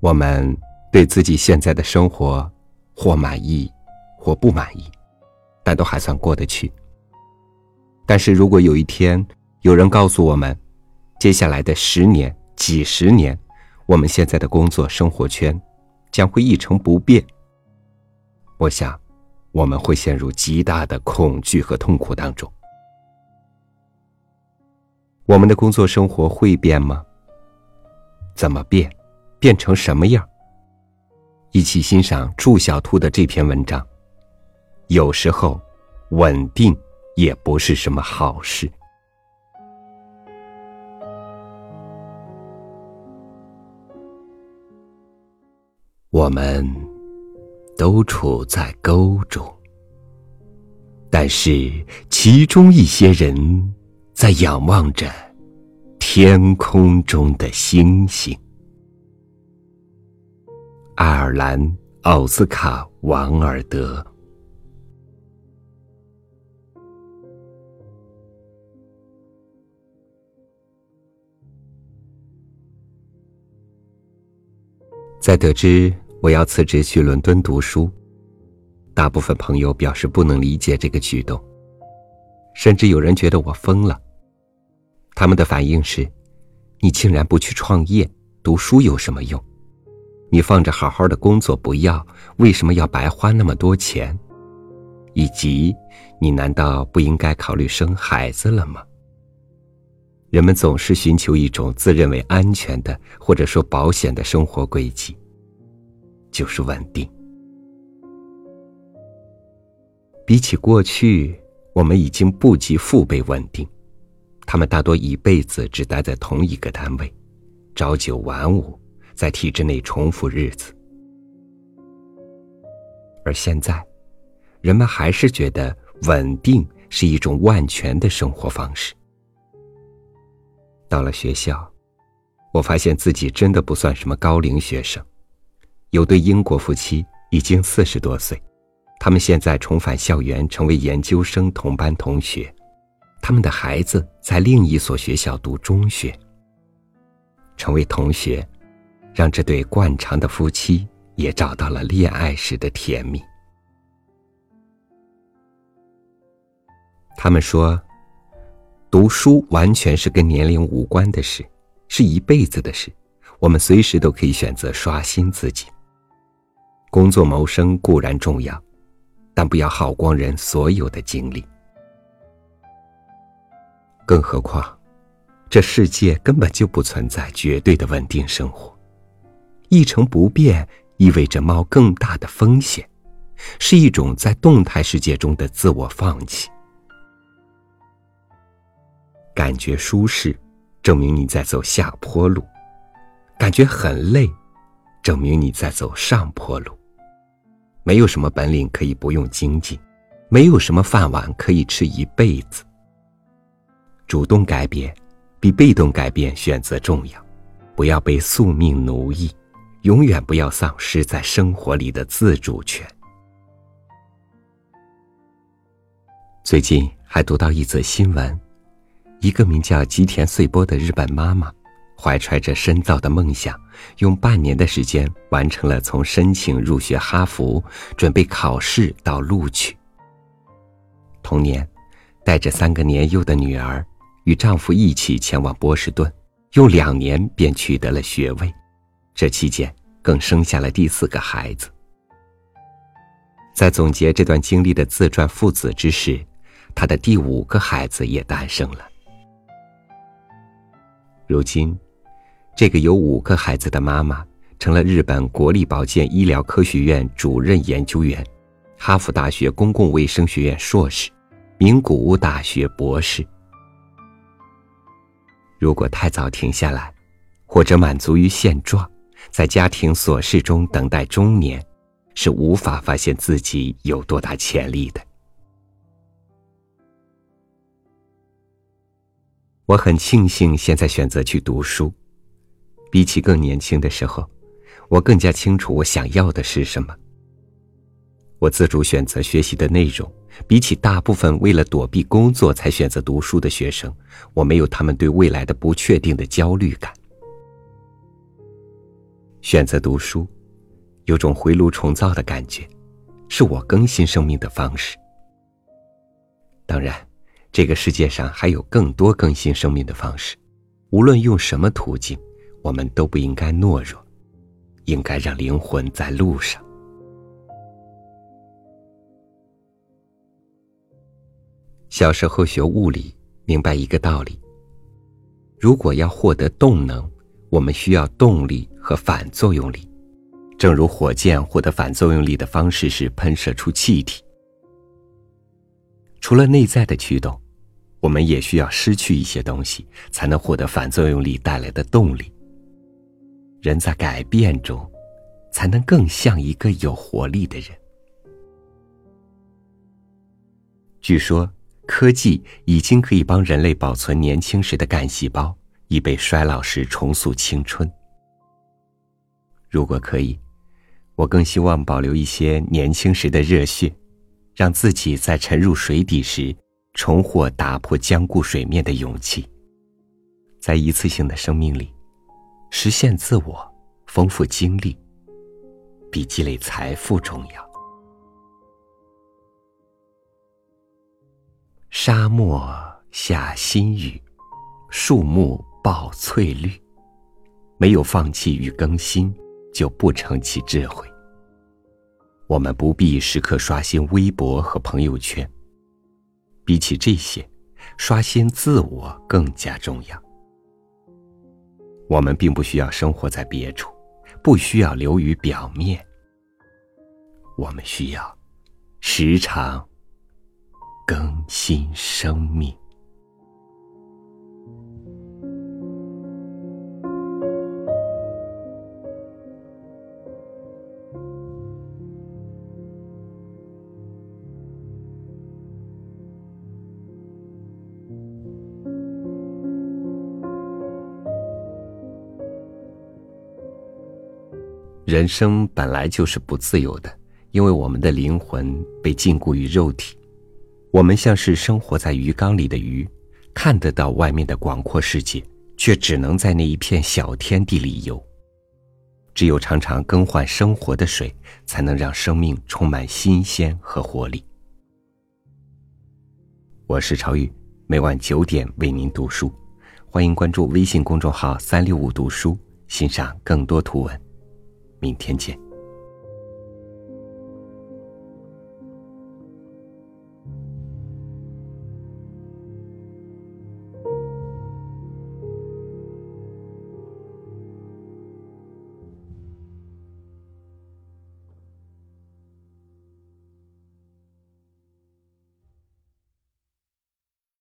我们对自己现在的生活或满意，或不满意，但都还算过得去。但是如果有一天有人告诉我们，接下来的十年、几十年，我们现在的工作生活圈将会一成不变，我想，我们会陷入极大的恐惧和痛苦当中。我们的工作生活会变吗？怎么变？变成什么样？一起欣赏祝小兔的这篇文章。有时候，稳定也不是什么好事。我们都处在沟中，但是其中一些人。在仰望着天空中的星星。爱尔兰奥斯卡·王尔德。在得知我要辞职去伦敦读书，大部分朋友表示不能理解这个举动，甚至有人觉得我疯了。他们的反应是：“你竟然不去创业，读书有什么用？你放着好好的工作不要，为什么要白花那么多钱？以及，你难道不应该考虑生孩子了吗？”人们总是寻求一种自认为安全的或者说保险的生活轨迹，就是稳定。比起过去，我们已经不及父辈稳定。他们大多一辈子只待在同一个单位，朝九晚五，在体制内重复日子。而现在，人们还是觉得稳定是一种万全的生活方式。到了学校，我发现自己真的不算什么高龄学生。有对英国夫妻已经四十多岁，他们现在重返校园，成为研究生同班同学。他们的孩子在另一所学校读中学。成为同学，让这对惯常的夫妻也找到了恋爱时的甜蜜。他们说，读书完全是跟年龄无关的事，是一辈子的事。我们随时都可以选择刷新自己。工作谋生固然重要，但不要耗光人所有的精力。更何况，这世界根本就不存在绝对的稳定生活，一成不变意味着冒更大的风险，是一种在动态世界中的自我放弃。感觉舒适，证明你在走下坡路；感觉很累，证明你在走上坡路。没有什么本领可以不用精进，没有什么饭碗可以吃一辈子。主动改变，比被动改变选择重要。不要被宿命奴役，永远不要丧失在生活里的自主权。最近还读到一则新闻，一个名叫吉田穗波的日本妈妈，怀揣着深造的梦想，用半年的时间完成了从申请入学哈佛、准备考试到录取。同年，带着三个年幼的女儿。与丈夫一起前往波士顿，用两年便取得了学位。这期间更生下了第四个孩子。在总结这段经历的自传父子之时，他的第五个孩子也诞生了。如今，这个有五个孩子的妈妈成了日本国立保健医疗科学院主任研究员，哈佛大学公共卫生学院硕士，名古屋大学博士。如果太早停下来，或者满足于现状，在家庭琐事中等待中年，是无法发现自己有多大潜力的。我很庆幸现在选择去读书，比起更年轻的时候，我更加清楚我想要的是什么。我自主选择学习的内容。比起大部分为了躲避工作才选择读书的学生，我没有他们对未来的不确定的焦虑感。选择读书，有种回炉重造的感觉，是我更新生命的方式。当然，这个世界上还有更多更新生命的方式，无论用什么途径，我们都不应该懦弱，应该让灵魂在路上。小时候学物理，明白一个道理：如果要获得动能，我们需要动力和反作用力。正如火箭获得反作用力的方式是喷射出气体。除了内在的驱动，我们也需要失去一些东西，才能获得反作用力带来的动力。人在改变中，才能更像一个有活力的人。据说，科技已经可以帮人类保存年轻时的干细胞，以备衰老时重塑青春。如果可以，我更希望保留一些年轻时的热血。让自己在沉入水底时，重获打破僵固水面的勇气。在一次性的生命里，实现自我、丰富经历，比积累财富重要。沙漠下新雨，树木爆翠绿。没有放弃与更新，就不成其智慧。我们不必时刻刷新微博和朋友圈。比起这些，刷新自我更加重要。我们并不需要生活在别处，不需要流于表面。我们需要时常更新生命。人生本来就是不自由的，因为我们的灵魂被禁锢于肉体。我们像是生活在鱼缸里的鱼，看得到外面的广阔世界，却只能在那一片小天地里游。只有常常更换生活的水，才能让生命充满新鲜和活力。我是朝雨，每晚九点为您读书，欢迎关注微信公众号“三六五读书”，欣赏更多图文。明天见。